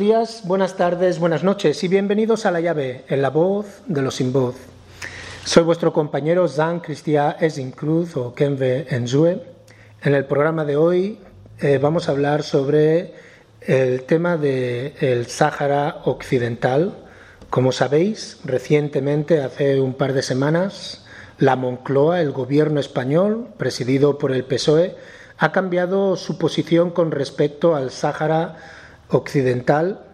Días, buenas tardes, buenas noches y bienvenidos a La Llave, en la voz de los sin voz. Soy vuestro compañero Jean Christian Cruz o Kenve Enzue. En el programa de hoy eh, vamos a hablar sobre el tema del Sáhara Occidental. Como sabéis, recientemente, hace un par de semanas, la Moncloa, el gobierno español, presidido por el PSOE, ha cambiado su posición con respecto al Sáhara occidental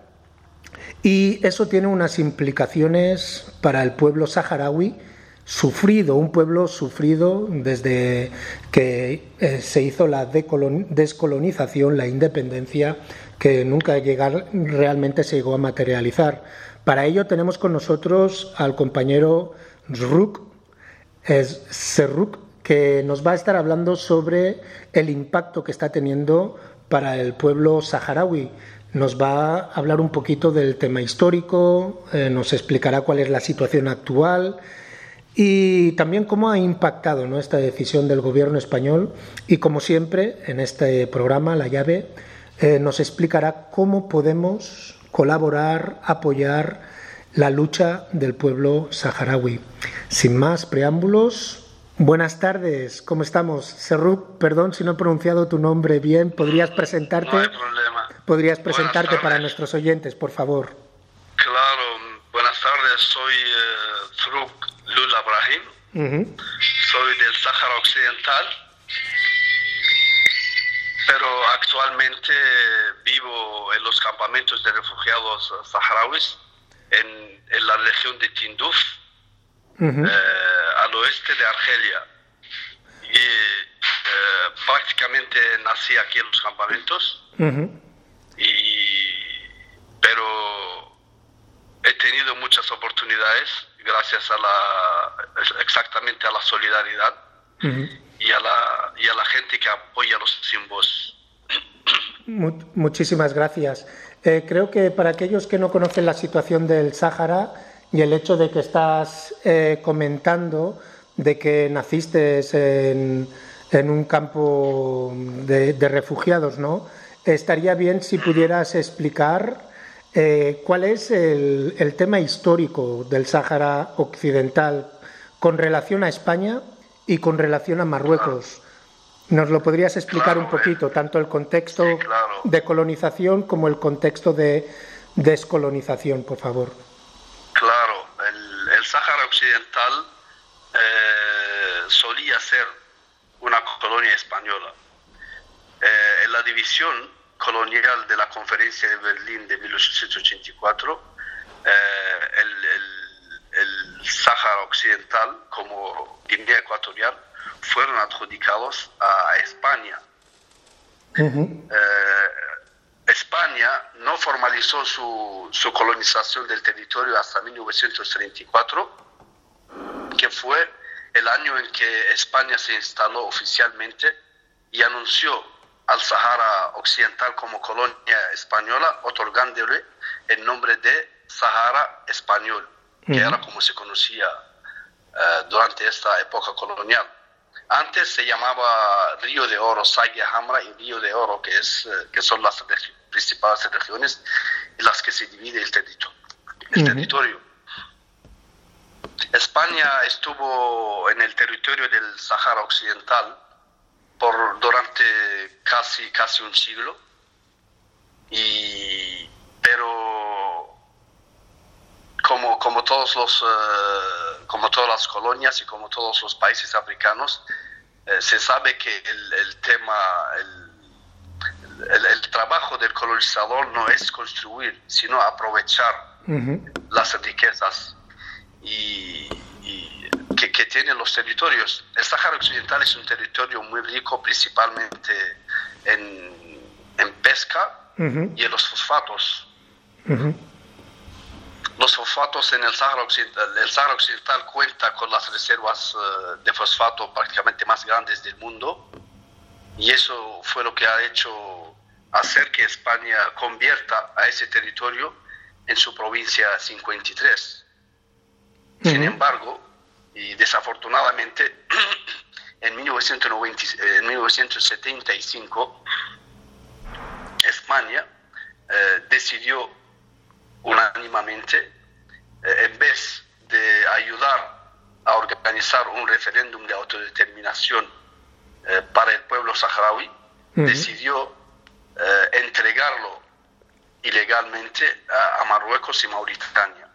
y eso tiene unas implicaciones para el pueblo saharaui sufrido, un pueblo sufrido desde que eh, se hizo la descolonización, la independencia, que nunca llegar, realmente se llegó a materializar. Para ello tenemos con nosotros al compañero Zruk, Serruk, que nos va a estar hablando sobre el impacto que está teniendo para el pueblo saharaui nos va a hablar un poquito del tema histórico, eh, nos explicará cuál es la situación actual y también cómo ha impactado esta decisión del gobierno español y como siempre en este programa, La llave, eh, nos explicará cómo podemos colaborar, apoyar la lucha del pueblo saharaui. Sin más preámbulos, Buenas tardes, ¿cómo estamos? Serruk, perdón si no he pronunciado tu nombre bien, ¿podrías presentarte? No hay problema. ¿Podrías presentarte para nuestros oyentes, por favor? Claro, buenas tardes, soy uh, Serruk Lula Brahim, soy del Sáhara Occidental, pero actualmente vivo en los campamentos de refugiados saharauis en, en la región de Tinduf eh, oeste de Argelia. Y eh, prácticamente nací aquí en los campamentos. y, pero he tenido muchas oportunidades gracias a la, exactamente a la solidaridad y, a la, y a la gente que apoya los sin voz. Muchísimas gracias. Eh, creo que para aquellos que no conocen la situación del Sáhara, y el hecho de que estás eh, comentando de que naciste en, un campo de, refugiados, ¿no? Estaría bien si pudieras explicar eh, cuál es el, tema histórico del Sáhara Occidental con relación a España y con relación a Marruecos. ¿Nos lo podrías explicar un poquito, tanto el contexto de colonización como el contexto de descolonización, por favor? Sáhara Occidental eh, solía ser una colonia española. Eh, en la división colonial de la Conferencia de Berlín de 1884, eh, el, el, Sáhara Occidental como Guinea Ecuatorial fueron adjudicados a España. España no formalizó su, su, colonización del territorio hasta 1934, que fue el año en que España se instaló oficialmente y anunció al Sahara Occidental como colonia española, otorgándole el nombre de Sahara Español, que era como se conocía eh, durante esta época colonial. Antes se llamaba Río de Oro, Sagia Hamra y Río de Oro, que, es, eh, que son las principales regiones en las que se divide el territorio. El territorio. España estuvo en el territorio del Sahara Occidental por durante casi casi un siglo y pero como, como todos los eh, como todas las colonias y como todos los países africanos eh, se sabe que el, el tema el, el, trabajo del colonizador no es construir, sino aprovechar las riquezas y, que, tienen los territorios. El Sáhara Occidental es un territorio muy rico principalmente en, en pesca y en los fosfatos. Los fosfatos en el Sáhara Occidental, el Sáhara Occidental cuenta con las reservas eh, de fosfato prácticamente más grandes del mundo y eso fue lo que ha hecho hacer que España convierta a ese territorio en su provincia 53. Sin embargo, y desafortunadamente, en, 1975 España eh, decidió unánimamente, eh, en vez de ayudar a organizar un referéndum de autodeterminación eh, para el pueblo saharaui, decidió eh, entregarlo ilegalmente a, Marruecos y Mauritania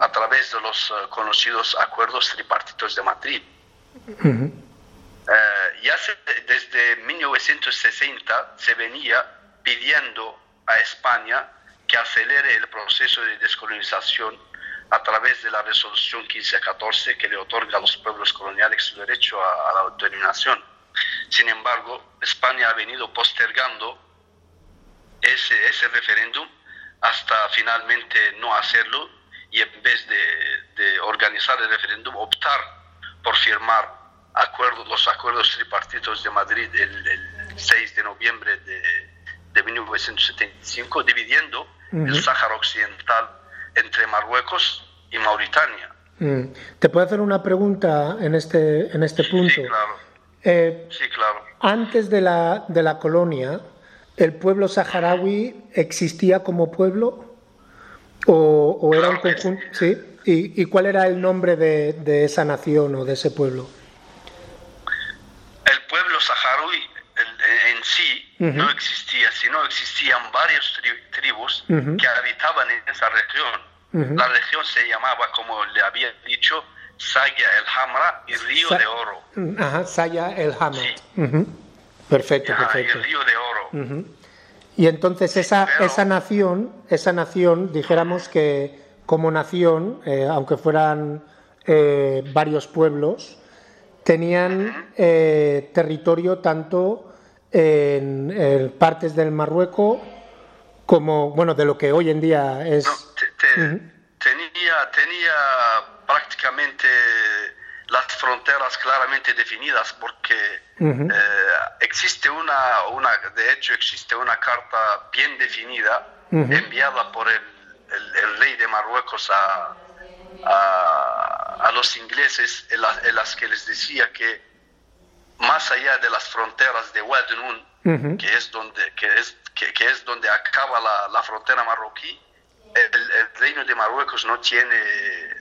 a través de los conocidos acuerdos tripartitos de Madrid. ya desde 1960 se venía pidiendo a España que acelere el proceso de descolonización a través de la resolución 1514 que le otorga a los pueblos coloniales su derecho a, la autodeterminación. Sin embargo, España ha venido postergando ese, ese referéndum hasta finalmente no hacerlo y en vez de, organizar el referéndum optar por firmar acuerdos, los acuerdos tripartitos de Madrid el, 6 de noviembre de, de 1975, dividiendo el Sáhara Occidental entre Marruecos y Mauritania. Mm. ¿Te puedo hacer una pregunta en este, en este punto? Sí, claro. Eh, sí, claro. Antes de la, de la colonia, ¿el pueblo saharaui existía como pueblo? ¿O, era un conjunto? Sí. ¿Y, ¿Y, cuál era el nombre de, de, esa nación o de ese pueblo? El pueblo saharaui en sí no existía, sino existían varias tribus que habitaban en esa región. La región se llamaba, como le había dicho, Saya el Hamra y Río de Oro. Ajá, Saya el Hamra. Perfecto, perfecto. Y Río de Oro. Y entonces esa, esa nación, esa nación, dijéramos que como nación, eh, aunque fueran eh, varios pueblos, tenían eh, territorio tanto en, partes del Marruecos como, bueno, de lo que hoy en día es... tenía, tenía prácticamente las fronteras claramente definidas porque eh, existe una, una, de hecho existe una carta bien definida enviada por el, el, rey de Marruecos a, a, los ingleses en, en las que les decía que más allá de las fronteras de Wadenoun, que, es donde, que, es, que, es donde acaba la, la frontera marroquí, el, reino de Marruecos no tiene,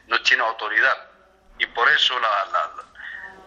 no tiene autoridad. Y por eso la,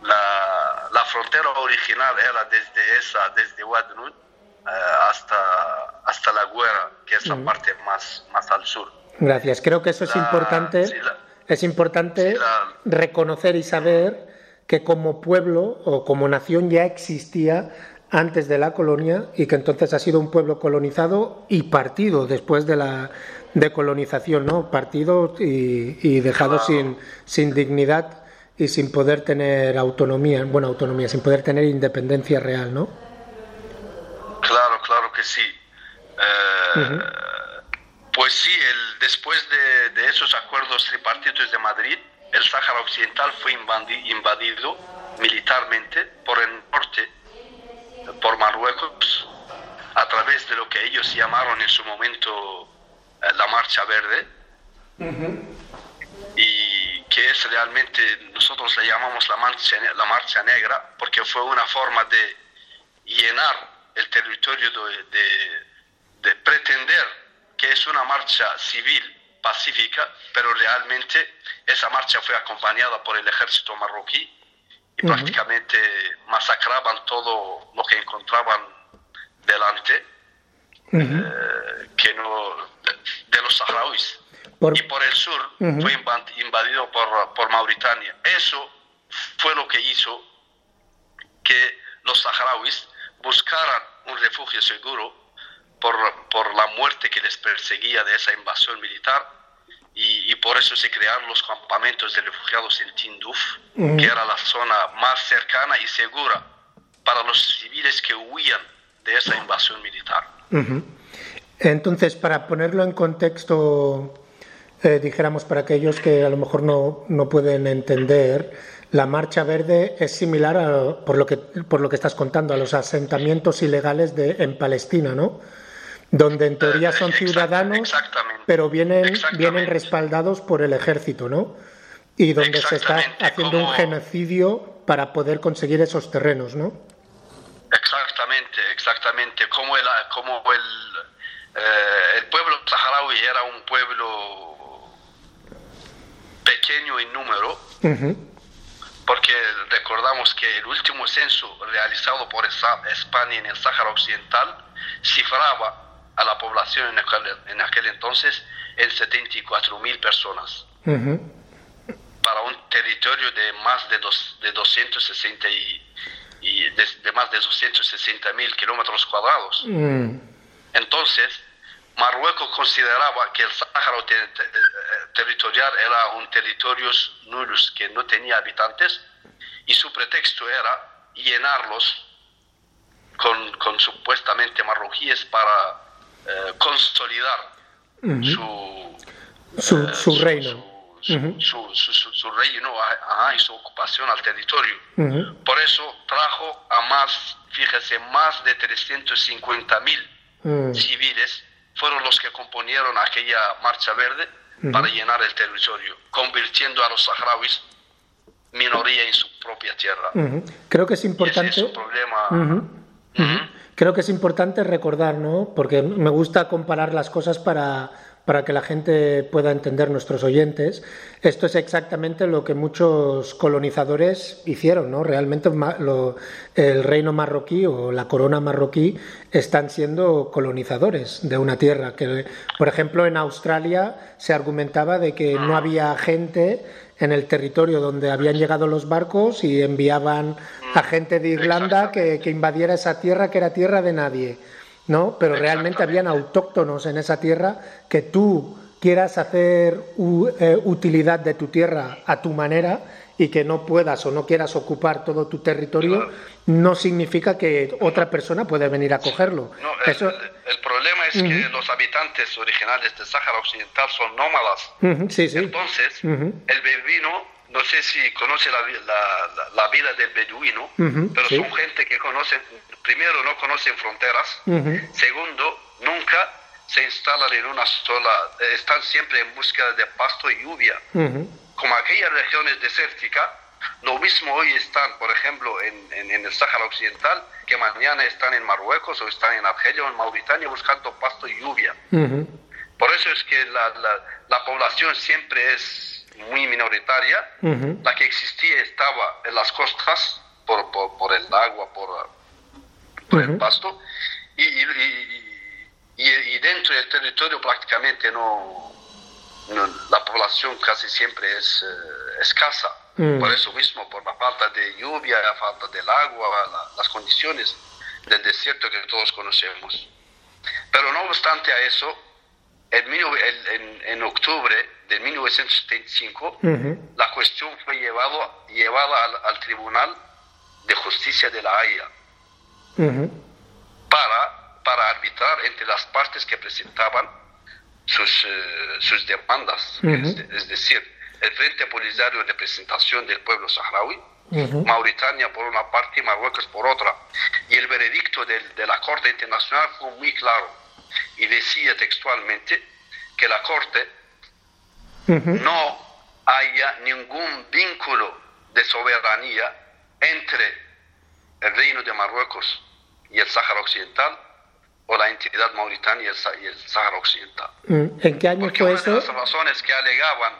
la, la, frontera original era desde esa, desde Wadenoun eh, hasta, hasta la Guerra, que es la parte más, más al sur. Gracias. Creo que eso es importante. es importante reconocer y saber que como pueblo o como nación ya existía antes de la colonia y que entonces ha sido un pueblo colonizado y partido después de la decolonización, ¿no? Partido y, dejado sin, sin dignidad y sin poder tener autonomía, buena autonomía, sin poder tener independencia real, ¿no? Claro, claro que sí. Eh, pues sí, el, después de, de esos acuerdos tripartitos de Madrid, el Sáhara Occidental fue invadido militarmente por el norte, por Marruecos, a través de lo que ellos llamaron en su momento eh, la Marcha Verde, y que es realmente, nosotros le llamamos la marcha, la marcha Negra, porque fue una forma de llenar el territorio de, de pretender que es una marcha civil pacífica, pero realmente esa marcha fue acompañada por el ejército marroquí y prácticamente masacraban todo lo que encontraban delante eh, que no, de, los saharauis. Y por el sur fue invadido por, por Mauritania. Eso fue lo que hizo que los saharauis buscaran un refugio seguro por, por la muerte que les perseguía de esa invasión militar y, por eso se crearon los campamentos de refugiados en Tinduf, que era la zona más cercana y segura para los civiles que huían de esa invasión militar. Entonces, para ponerlo en contexto, eh, dijéramos para aquellos que a lo mejor no, no, pueden entender, la Marcha Verde es similar, a, por, lo que, por lo que estás contando, a los asentamientos ilegales de, en Palestina, ¿no? donde en teoría eh, son ciudadanos, pero vienen, vienen respaldados por el ejército, ¿no? Y donde se está haciendo un genocidio para poder conseguir esos terrenos, ¿no? Exactamente, exactamente. Como el, como el, eh, el pueblo saharaui era un pueblo pequeño en número, porque recordamos que el último censo realizado por España en el Sáhara Occidental cifraba a la población en aquel, en aquel entonces en 74 mil personas. Para un territorio de más de, dos, de 260 y, de, más de 260 mil kilómetros cuadrados. Mm. Entonces, Marruecos consideraba que el Sáhara territorial era un territorio nulo que no tenía habitantes y su pretexto era llenarlos con, con supuestamente marroquíes para eh, consolidar su, su, su, reino. Su, su, reino y su ocupación al territorio. Por eso trajo a más, fíjese, más de 350 mil civiles fueron los que componieron aquella marcha verde para llenar el territorio, convirtiendo a los saharauis minoría en su propia tierra. Creo que es importante. problema. Creo que es importante recordar, ¿no? Porque me gusta comparar las cosas para, para que la gente pueda entender nuestros oyentes. Esto es exactamente lo que muchos colonizadores hicieron, ¿no? Realmente el reino marroquí o la corona marroquí están siendo colonizadores de una tierra. Por ejemplo, en Australia se argumentaba de que no había gente en el territorio donde habían llegado los barcos y enviaban a gente de Irlanda que, que invadiera esa tierra que era tierra de nadie. ¿no? Pero realmente habían autóctonos en esa tierra que tú quieras hacer eh, utilidad de tu tierra a tu manera y que no puedas o no quieras ocupar todo tu territorio, no significa que otra persona puede venir a cogerlo. el, Eso... el, problema es que los habitantes originales del Sáhara Occidental son nómadas. Entonces, el beduino, no sé si conoce la, la, vida del beduino, pero son gente que conocen, primero no conocen fronteras, segundo, nunca se instalan en una sola, están siempre en búsqueda de pasto y lluvia. Como aquellas regiones desérticas, lo mismo hoy están, por ejemplo, en, en, el Sáhara Occidental, que mañana están en Marruecos o están en Argelia o en Mauritania buscando pasto y lluvia. Por eso es que la, la, población siempre es muy minoritaria. La que existía estaba en las costas por, por, el agua, por, por el pasto. y, y y, dentro del territorio prácticamente no, la población casi siempre es eh, escasa. Mm. Por eso mismo, por la falta de lluvia, la falta del agua, las condiciones del desierto que todos conocemos. Pero no obstante a eso, en, en, octubre de 1975, la cuestión fue llevado, llevada al, Tribunal de Justicia de la Haya para para arbitrar entre las partes que presentaban sus, eh, sus demandas, es, decir, el Frente Polisario de Representación del Pueblo Saharaui, Mauritania por una parte y Marruecos por otra. Y el veredicto de la Corte Internacional fue muy claro y decía textualmente que la Corte no haya ningún vínculo de soberanía entre el Reino de Marruecos y el Sáhara Occidental o la entidad mauritania y el, Sahara Occidental. Mm, ¿En qué año fue eso? Las razones que alegaban,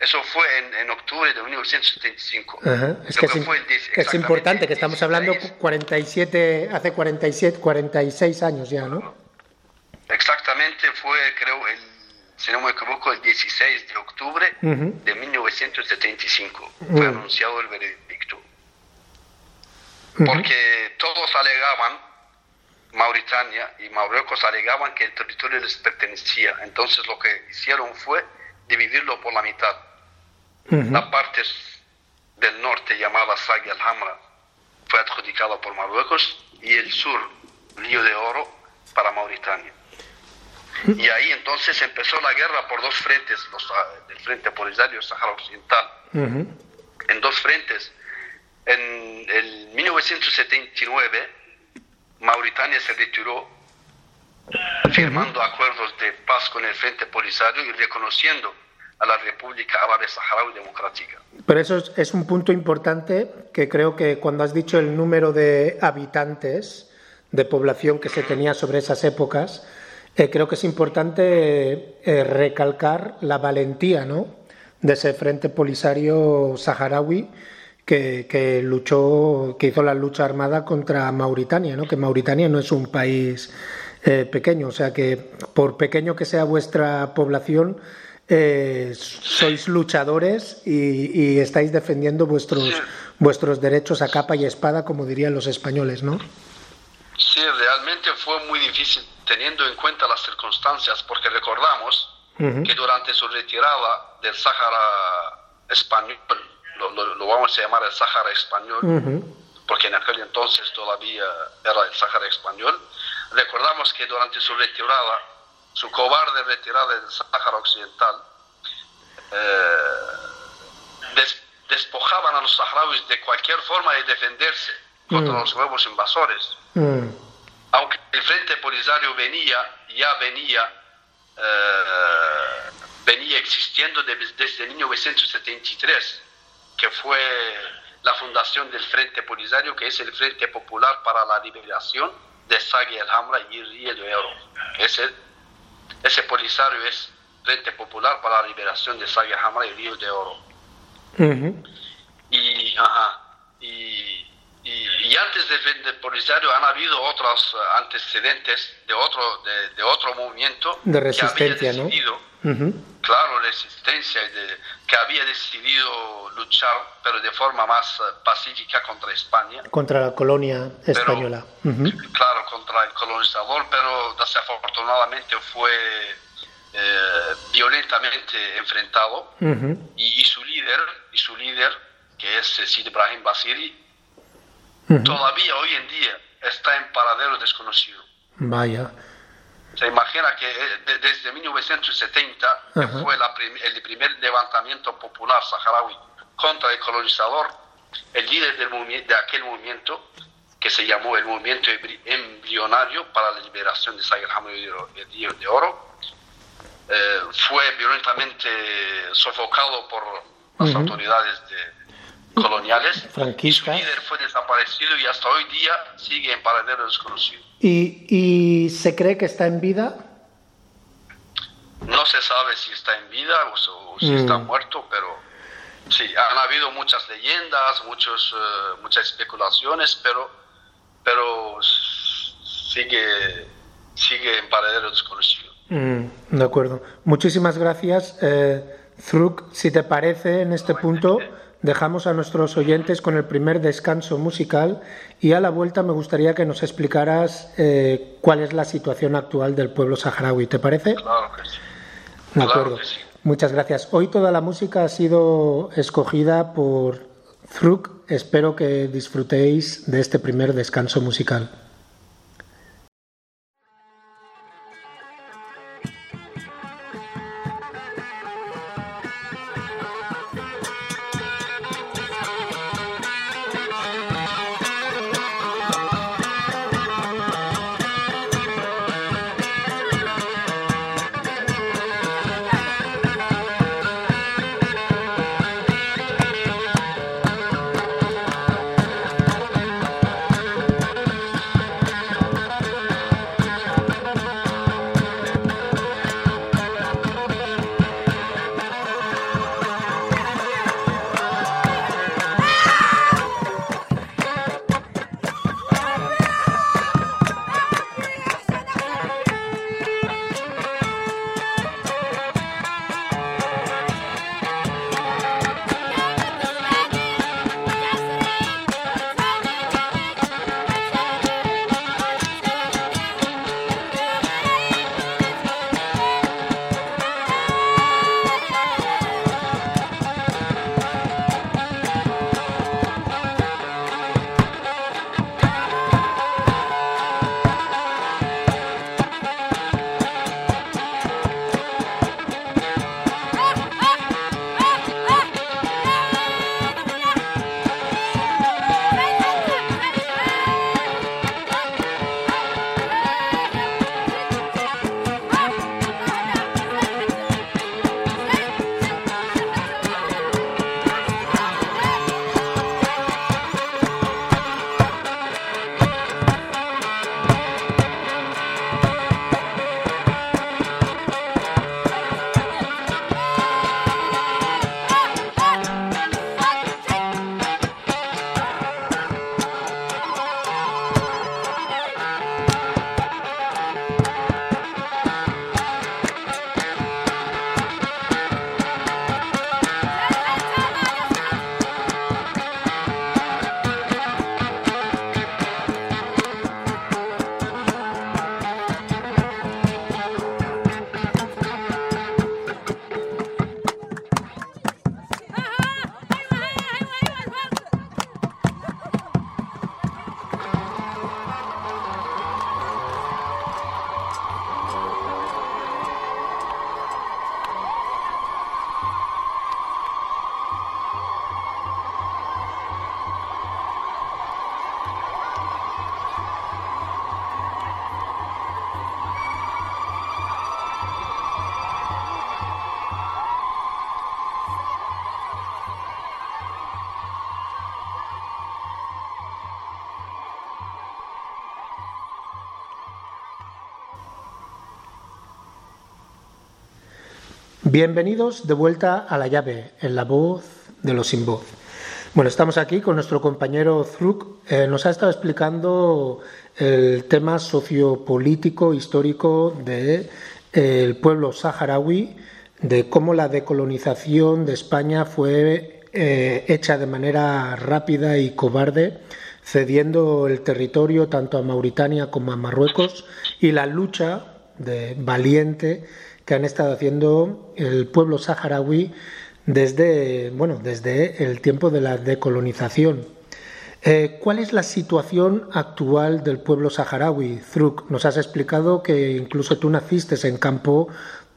eso fue en, octubre de 1975. Es que, es, importante que estamos hablando 47, hace 47, 46 años ya, ¿no? Exactamente, fue creo el, si no me equivoco, el 16 de octubre de 1975 fue anunciado el veredicto. Porque todos alegaban Mauritania y Marruecos alegaban que el territorio les pertenecía. Entonces lo que hicieron fue dividirlo por la mitad. La parte del norte llamada Sagi al-Hamra fue adjudicada por Marruecos y el sur, Río de Oro, para Mauritania. Y ahí entonces empezó la guerra por dos frentes, los, ah, el Frente Polisario Sahara Occidental, en dos frentes. En el 1979 Mauritania se retiró firmando acuerdos de paz con el Frente Polisario y reconociendo a la República Árabe Saharaui Democrática. Pero eso es, un punto importante que creo que cuando has dicho el número de habitantes, de población que se tenía sobre esas épocas, eh, creo que es importante eh, recalcar la valentía ¿no? de ese frente polisario saharaui que, luchó, que hizo la lucha armada contra Mauritania, ¿no? que Mauritania no es un país eh, pequeño, o sea que por pequeño que sea vuestra población, eh, sois luchadores y, estáis defendiendo vuestros, vuestros derechos a capa y espada, como dirían los españoles, ¿no? Sí, realmente fue muy difícil teniendo en cuenta las circunstancias, porque recordamos que durante su retirada del Sáhara español, lo, vamos a llamar el Sáhara español, porque en aquel entonces todavía era el Sáhara español, recordamos que durante su retirada su cobarde retirada del Sáhara Occidental, eh, despojaban a los saharauis de cualquier forma de defenderse contra mm. los nuevos invasores. Mm. Aunque el Frente Polisario venía, ya venía, eh, venía existiendo desde 1973, que fue la fundación del Frente Polisario, que es el Frente Popular para la Liberación de Sagui el Hamra y Río de Oro. Es el ese Polisario es Frente Popular para la Liberación de Saga Hamra y Río de Oro. y, y, antes del Frente Polisario han habido otros antecedentes de otro, de, otro movimiento de resistencia, que había decidido, Claro, resistencia, de, que había decidido luchar, pero de forma más pacífica contra España. Contra la colonia española. Claro, contra el colonizador, pero desafortunadamente fue eh, violentamente enfrentado. Y, su líder, y su líder, que es Sid Ibrahim Basiri, todavía hoy en día está en paradero desconocido. Vaya. Se imagina que eh, desde 1970, que fue el primer levantamiento popular saharaui contra el colonizador, el líder del de aquel movimiento, que se llamó el Movimiento Embrionario para la Liberación de y el de Oro, eh, fue violentamente sofocado por las autoridades coloniales. Franquistas. Su líder fue desaparecido y hasta hoy día sigue en paradero desconocido. ¿Y, se cree que está en vida? No se sabe si está en vida o, si está mm. muerto, pero sí, han habido muchas leyendas, muchos, eh, muchas especulaciones, pero, pero sigue, sigue en paradero desconocido. Mm, de acuerdo. Muchísimas gracias. Eh, si te parece, en este punto dejamos a nuestros oyentes con el primer descanso musical y a la vuelta me gustaría que nos explicaras eh, cuál es la situación actual del pueblo saharaui. ¿Te parece? Claro que sí. De acuerdo. Muchas gracias. Hoy toda la música ha sido escogida por Zruk. Espero que disfrutéis de este primer descanso musical. Bienvenidos de vuelta a la llave, en la voz de los sin voz. Bueno, estamos aquí con nuestro compañero Zruk. Eh, nos ha estado explicando el tema sociopolítico, histórico del de, pueblo saharaui, de cómo la decolonización de España fue eh, hecha de manera rápida y cobarde, cediendo el territorio tanto a Mauritania como a Marruecos, y la lucha de valiente que han estado haciendo el pueblo saharaui desde, bueno, desde el tiempo de la decolonización. Eh, ¿Cuál es la situación actual del pueblo saharaui? Zruk, nos has explicado que incluso tú naciste en campo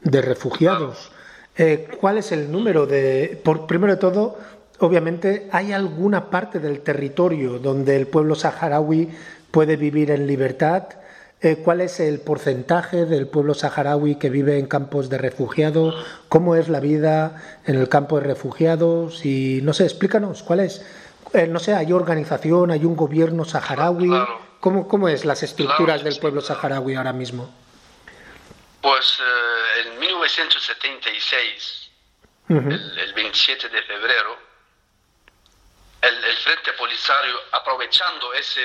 de refugiados. Eh, ¿Cuál es el número de... Por, primero de todo, obviamente, ¿hay alguna parte del territorio donde el pueblo saharaui puede vivir en libertad? Eh, cuál es el porcentaje del pueblo saharaui que vive en campos de refugiados, cómo es la vida en el campo de refugiados y no sé, explícanos cuál es. Eh, no sé, hay organización, hay un gobierno saharaui. ¿Cómo, ¿Cómo es las estructuras del pueblo saharaui ahora mismo? Pues eh, en 1976, el, 27 de febrero, el, el Frente Polisario, aprovechando ese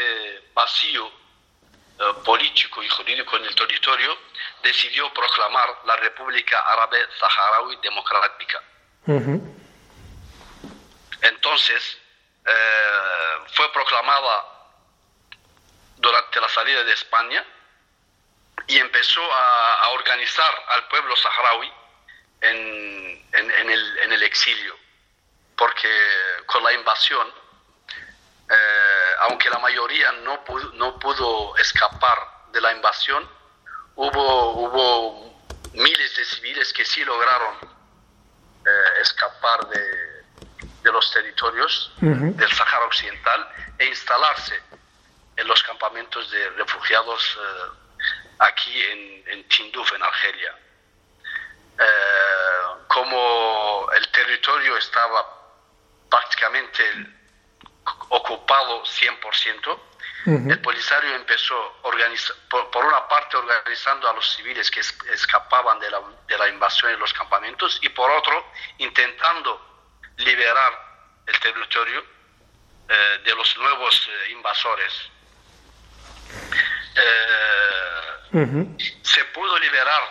vacío político y jurídico en el territorio, decidió proclamar la República Árabe Saharaui Democrática. Entonces, eh, fue proclamada durante la salida de España y empezó a, organizar al pueblo saharaui en, en, el, en el exilio, porque con la invasión eh, aunque la mayoría no pudo, no pudo escapar de la invasión, hubo, hubo miles de civiles que sí lograron eh, escapar de, los territorios del Sahara Occidental e instalarse en los campamentos de refugiados eh, aquí en, en, Tinduf, en Argelia. como el territorio estaba prácticamente ocupado 100%, el Polisario empezó, por, por, una parte, organizando a los civiles que escapaban de la, de la invasión en los campamentos y por otro, intentando liberar el territorio eh, de los nuevos eh, invasores. Eh, se pudo liberar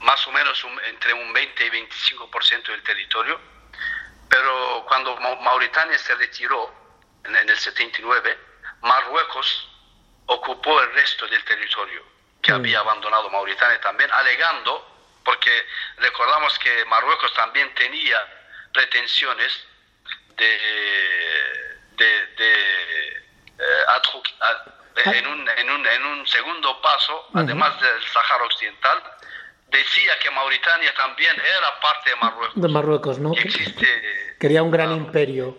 más o menos entre un 20 y 25% del territorio, pero cuando Mauritania se retiró en, el 79, Marruecos ocupó el resto del territorio que mm. había abandonado Mauritania también, alegando, porque recordamos que Marruecos también tenía pretensiones de, de, eh, ah. en, un, en, un, en, un, segundo paso, además del Sahara Occidental, decía que Mauritania también era parte de Marruecos. De Marruecos, ¿no? Quería un gran imperio.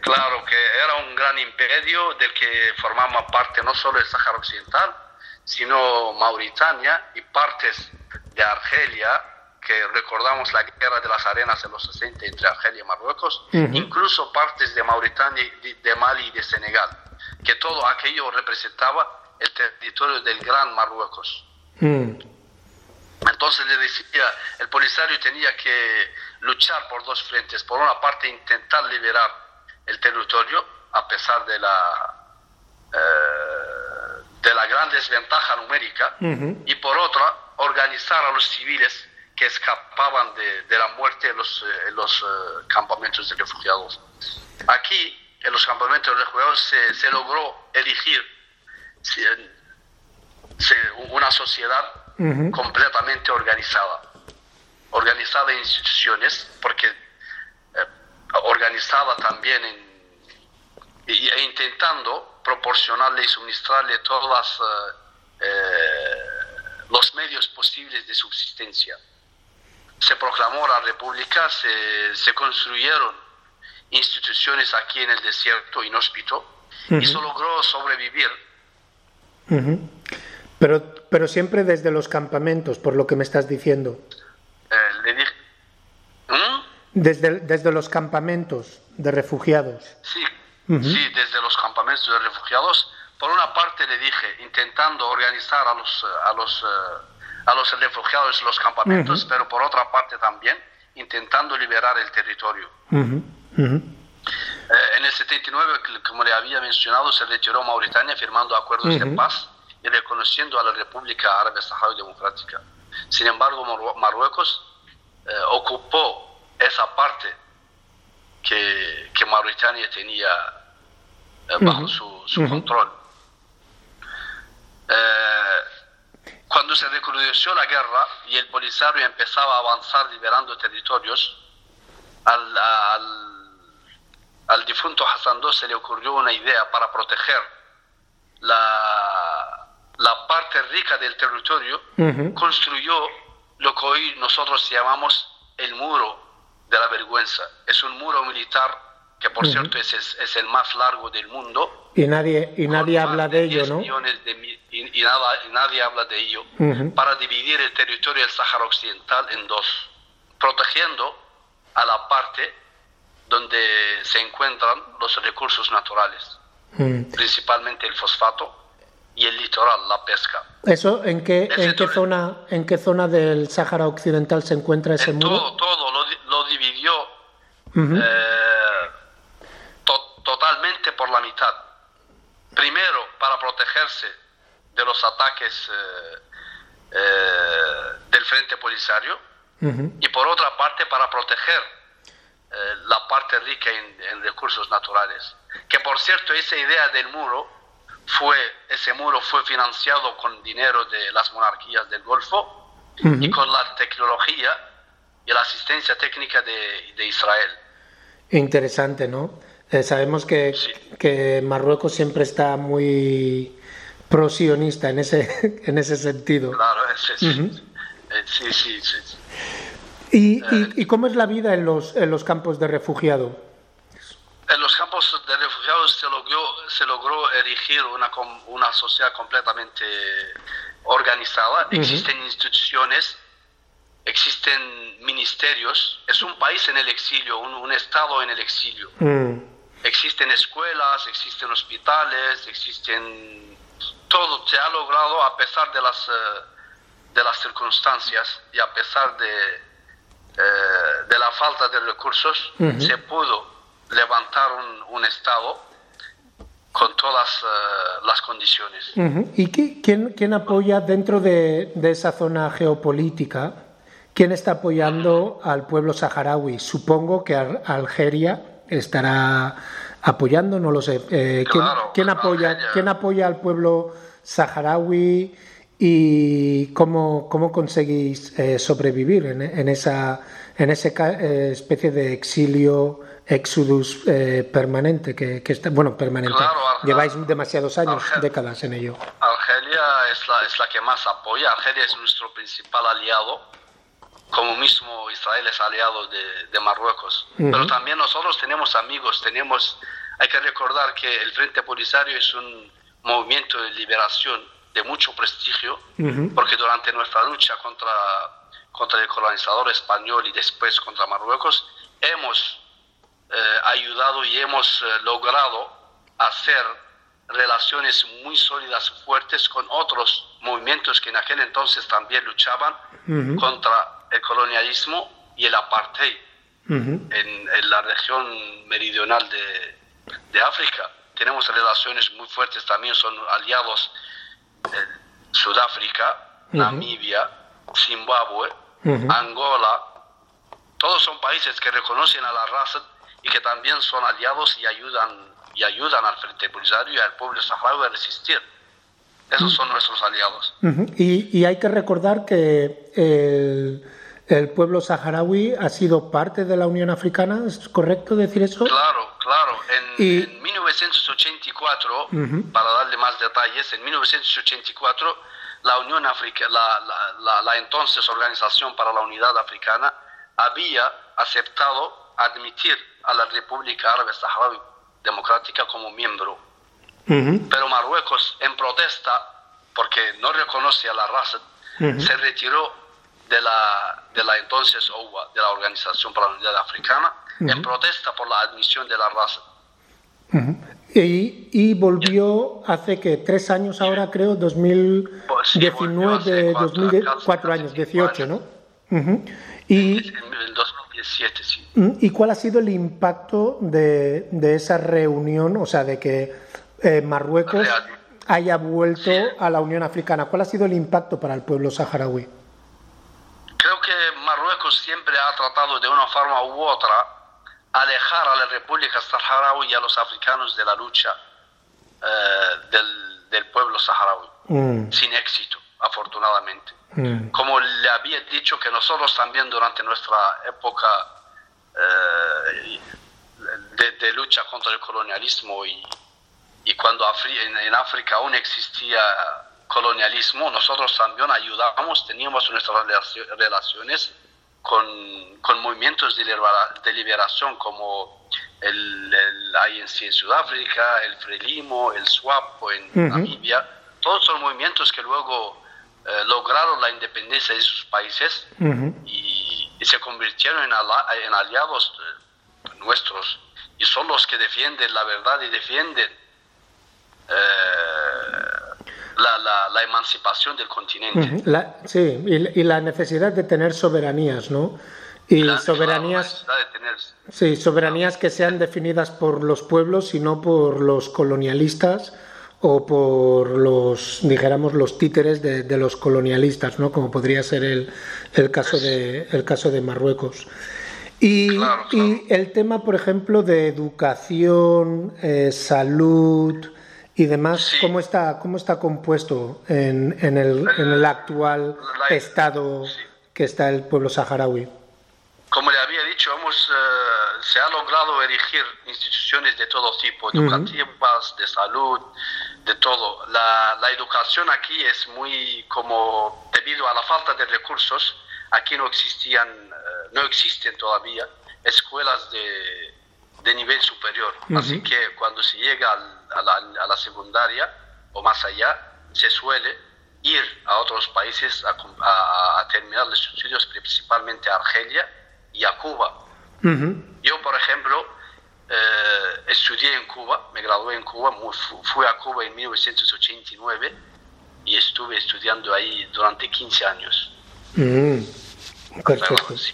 Claro, que era un gran imperio del que formaba parte no solo el Sahara Occidental, sino Mauritania y partes de Argelia, que recordamos la guerra de las arenas en los 60 entre Argelia y Marruecos, incluso partes de Mauritania, de Mali y de Senegal, que todo aquello representaba el territorio del Gran Marruecos. Mm. Entonces le decía, el Polisario tenía que luchar por dos frentes. Por una parte, intentar liberar el territorio a pesar de la, eh, de la gran desventaja numérica y por otra, organizar a los civiles que escapaban de, la muerte en los, eh, los eh, campamentos de refugiados. Aquí, en los campamentos de refugiados, se, se logró elegir una sociedad completamente organizada, organizada en instituciones, porque eh, organizada también en, e, intentando proporcionarle y suministrarle todos eh, eh, los medios posibles de subsistencia. Se proclamó la república, se, se construyeron instituciones aquí en el desierto inhóspito y se logró sobrevivir. Pero pero siempre desde los campamentos, por lo que me estás diciendo. Eh, ¿Mm? desde, desde los campamentos de refugiados. Sí, sí, desde los campamentos de refugiados. Por una parte le dije, intentando organizar a los, a los, eh, a los refugiados en los campamentos, pero por otra parte también intentando liberar el territorio. Eh, en el 79, como le había mencionado, se retiró Mauritania firmando acuerdos de paz y reconociendo a la República Árabe Saharaui Democrática. Sin embargo, Marruecos eh, ocupó esa parte que, que Mauritania tenía eh, bajo su, control. cuando se recrudeció la guerra y el Polisario empezaba a avanzar liberando territorios, al al difunto Hassan II se le ocurrió una idea para proteger la, la parte rica del territorio, construyó lo que hoy nosotros llamamos el muro de la vergüenza. Es un muro militar que por cierto es, es, el más largo del mundo. Y nadie, y nadie habla de, ello, ¿no? y, nada, y nadie habla de ello, para dividir el territorio del Sáhara Occidental en dos, protegiendo a la parte donde se encuentran los recursos naturales, principalmente el fosfato y el litoral, la pesca. ¿Eso en qué, en qué, zona, en qué zona del Sáhara Occidental se encuentra ese muro? Todo, todo, lo, dividió eh, totalmente por la mitad. Primero, para protegerse de los ataques eh, eh, del Frente Polisario, y por otra parte, para proteger eh, la parte rica en, recursos naturales. Que por cierto, esa idea del muro fue, ese muro fue financiado con dinero de las monarquías del Golfo y con la tecnología y la asistencia técnica de, Israel. Interesante, ¿no? Eh, sabemos que, que, Marruecos siempre está muy pro-sionista en ese, en ese sentido. Claro, sí, sí, sí, sí. ¿Y, cómo es la vida en los, en los campos de refugiado? En los campos de refugiados se logró, se logró erigir una, una sociedad completamente organizada. Existen instituciones, existen ministerios. Es un país en el exilio, un, estado en el exilio. Mm. Existen escuelas, existen hospitales, existen... Todo se ha logrado a pesar de las, eh, de las circunstancias y a pesar de, eh, de la falta de recursos, se pudo levantar un, Estado con todas eh, las condiciones. ¿Y quién, quién, apoya dentro de, esa zona geopolítica? ¿Quién está apoyando al pueblo saharaui? Supongo que Algeria estará apoyando, no lo sé. Eh, ¿quién, apoya, ¿Quién apoya al pueblo saharaui? ¿Y cómo, cómo conseguís eh, sobrevivir en, en, esa en ese eh, especie de exilio, exodus eh, permanente que, que, está, bueno, permanente? Lleváis demasiados años, décadas en ello. Argelia es la, es la que más apoya. Argelia es nuestro principal aliado, como mismo Israel es aliado de, de Marruecos. Pero también nosotros tenemos amigos, tenemos, hay que recordar que el Frente Polisario es un movimiento de liberación de mucho prestigio, porque durante nuestra lucha contra, contra el colonizador español y después contra Marruecos, hemos eh, ayudado y hemos eh, logrado hacer relaciones muy sólidas, fuertes con otros movimientos que en aquel entonces también luchaban contra el colonialismo y el apartheid en, en, la región meridional de, de África. Tenemos relaciones muy fuertes también, son aliados Sudáfrica, Namibia, Zimbabue, Angola, todos son países que reconocen a la raza y que también son aliados y ayudan y ayudan al Frente Polisario y al pueblo saharaui a resistir. Esos son nuestros aliados. y, hay que recordar que el, pueblo saharaui ha sido parte de la Unión Africana, ¿es correcto decir eso? Claro, claro. En, 1984, para darle más detalles, en 1984 la Unión Africana, la, la, entonces Organización para la Unidad Africana, había aceptado admitir a la República Árabe Saharaui Democrática como miembro. Pero Marruecos, en protesta, porque no reconoce a la raza, se retiró de la, de la entonces OUA, de la Organización para la Unidad Africana, en protesta por la admisión de la raza. Y, y volvió hace que tres años ahora, creo, 2019, Pues sí, volvió hace cuatro, 2004 casi años, cinco 18, ¿no? Ujú. Y, En el 2017, sí. ¿Y cuál ha sido el impacto de, de esa reunión, o sea, de que eh, Marruecos Real. haya vuelto a la Unión Africana? ¿Cuál ha sido el impacto para el pueblo saharaui? Creo que Marruecos siempre ha tratado de una forma u otra alejar a la República Saharaui y a los africanos de la lucha eh, del, del pueblo saharaui, Mm, sin éxito, afortunadamente. Mm, Como le había dicho que nosotros también durante nuestra época eh, de, de lucha contra el colonialismo y, y cuando Afri- en, en África aún existía colonialismo, nosotros también ayudamos, teníamos nuestras relacio- relaciones con, con movimientos de, libera- de liberación como el, el INC en Sudáfrica, el Frelimo, el SWAPO en. Namibia, todos son movimientos que luego eh, lograron la independencia de sus países y, y se convirtieron en, ala- en aliados eh, nuestros y son los que defienden la verdad y defienden eh, la, la- la emancipación del continente. La- sí, y, y la necesidad de tener soberanías, ¿no? Y La- soberanías, la necesidad de tener- sí, soberanías que sean definidas por los pueblos y no por los colonialistas o por los, dijéramos, los títeres de, de los colonialistas, ¿no? Como podría ser el, el caso de el caso de Marruecos. Y, Claro, y el tema, por ejemplo, de educación, eh, salud y demás, Sí. ¿cómo está cómo está compuesto en, en el, en el actual La- estado sí. que está el pueblo saharaui? Como le había dicho, hemos, eh, se ha logrado erigir instituciones de todo tipo, educativas, de salud, de todo. La, la educación aquí es muy como, debido a la falta de recursos, aquí no existían, eh, no existen todavía escuelas de, de nivel superior. Así que cuando se llega al- a, la, a la secundaria o más allá, se suele ir a otros países a, a- a terminar los estudios, principalmente a Argelia y a Cuba. Yo, por ejemplo, eh, estudié en Cuba, me gradué en Cuba, fui a Cuba en 1989 y estuve estudiando ahí durante 15 años. Mm, perfecto. Sí.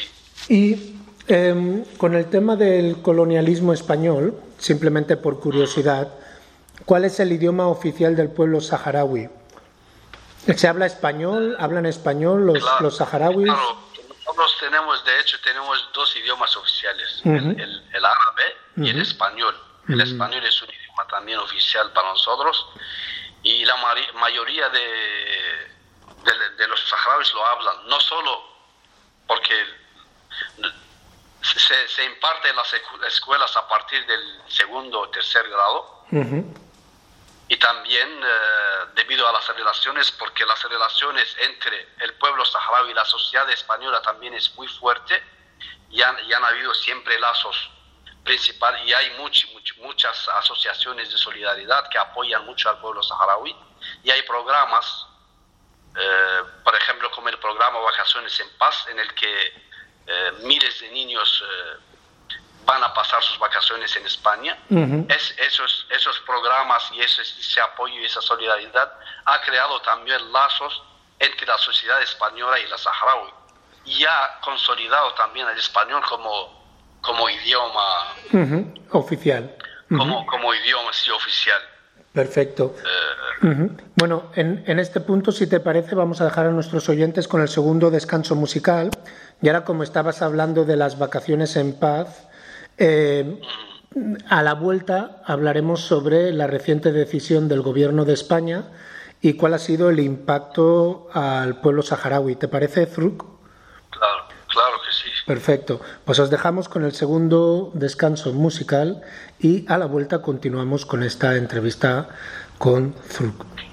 Y em, con el tema del colonialismo español, simplemente por curiosidad, ¿cuál es el idioma oficial del pueblo saharaui? ¿Se habla español? ¿Hablan español los, Claro, los saharauis? Claro, nosotros tenemos, de hecho, tenemos dos idiomas oficiales, Ujú. el, el- el árabe y el Ujú. español. El español es un idioma también oficial para nosotros y la mayoría de, de- de los saharauis lo hablan, no solo porque se, se imparte en las escu- escuelas a partir del segundo o tercer grado, y también eh, debido a las relaciones, porque las relaciones entre el pueblo saharaui y la sociedad española también es muy fuerte y han, y han habido siempre lazos principales y hay much- much- muchas asociaciones de solidaridad que apoyan mucho al pueblo saharaui y hay programas, eh, por ejemplo como el programa Vacaciones en Paz, en el que eh, miles de niños eh, van a pasar sus vacaciones en España. ujú. Es- esos, esos programas y ese, ese apoyo y esa solidaridad ha creado también lazos entre la sociedad española y la saharaui y ha consolidado también el español como, como idioma Oficial. Como, como idioma sí, oficial. Perfecto. Ujú. Bueno, en, en este punto, si te parece, vamos a dejar a nuestros oyentes con el segundo descanso musical. Y ahora, como estabas hablando de las vacaciones en paz, eh, a la vuelta hablaremos sobre la reciente decisión del Gobierno de España y cuál ha sido el impacto al pueblo saharaui. ¿Te parece, Fruk? Claro, claro que sí. Perfecto. Pues os dejamos con el segundo descanso musical y a la vuelta continuamos con esta entrevista con Fruk.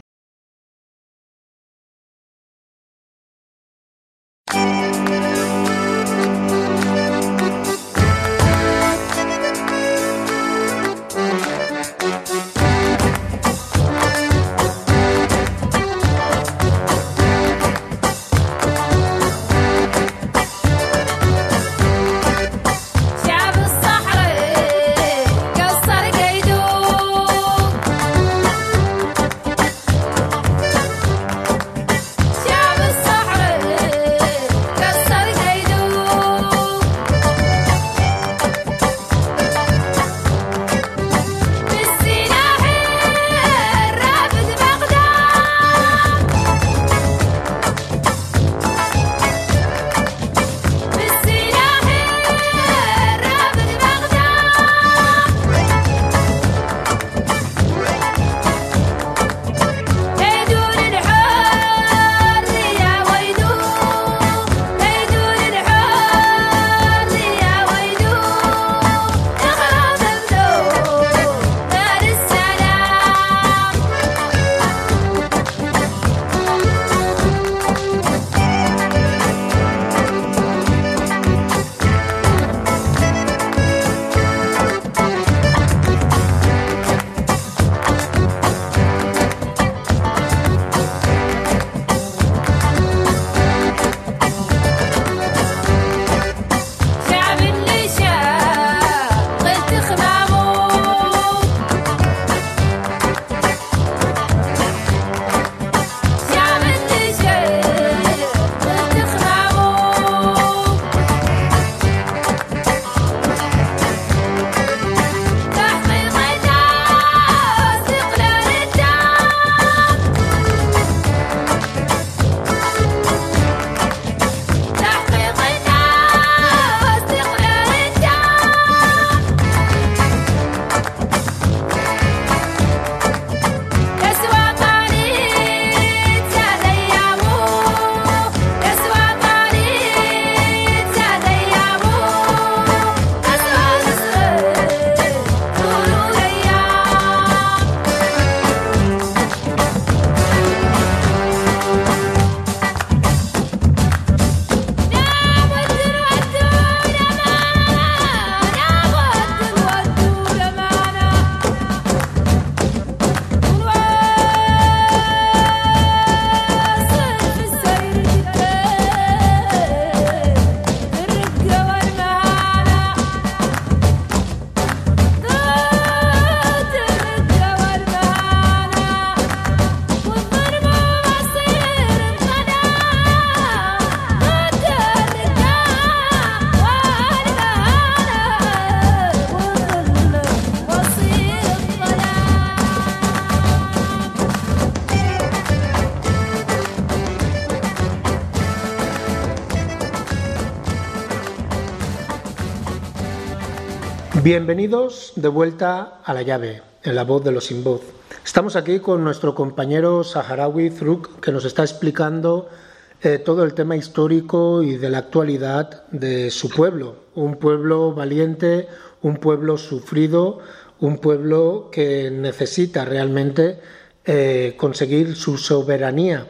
Bienvenidos de vuelta a la llave, en la voz de los sin voz. Estamos aquí con nuestro compañero saharaui Zruk, que nos está explicando eh, todo el tema histórico y de la actualidad de su pueblo. Un pueblo valiente, un pueblo sufrido, un pueblo que necesita realmente eh, conseguir su soberanía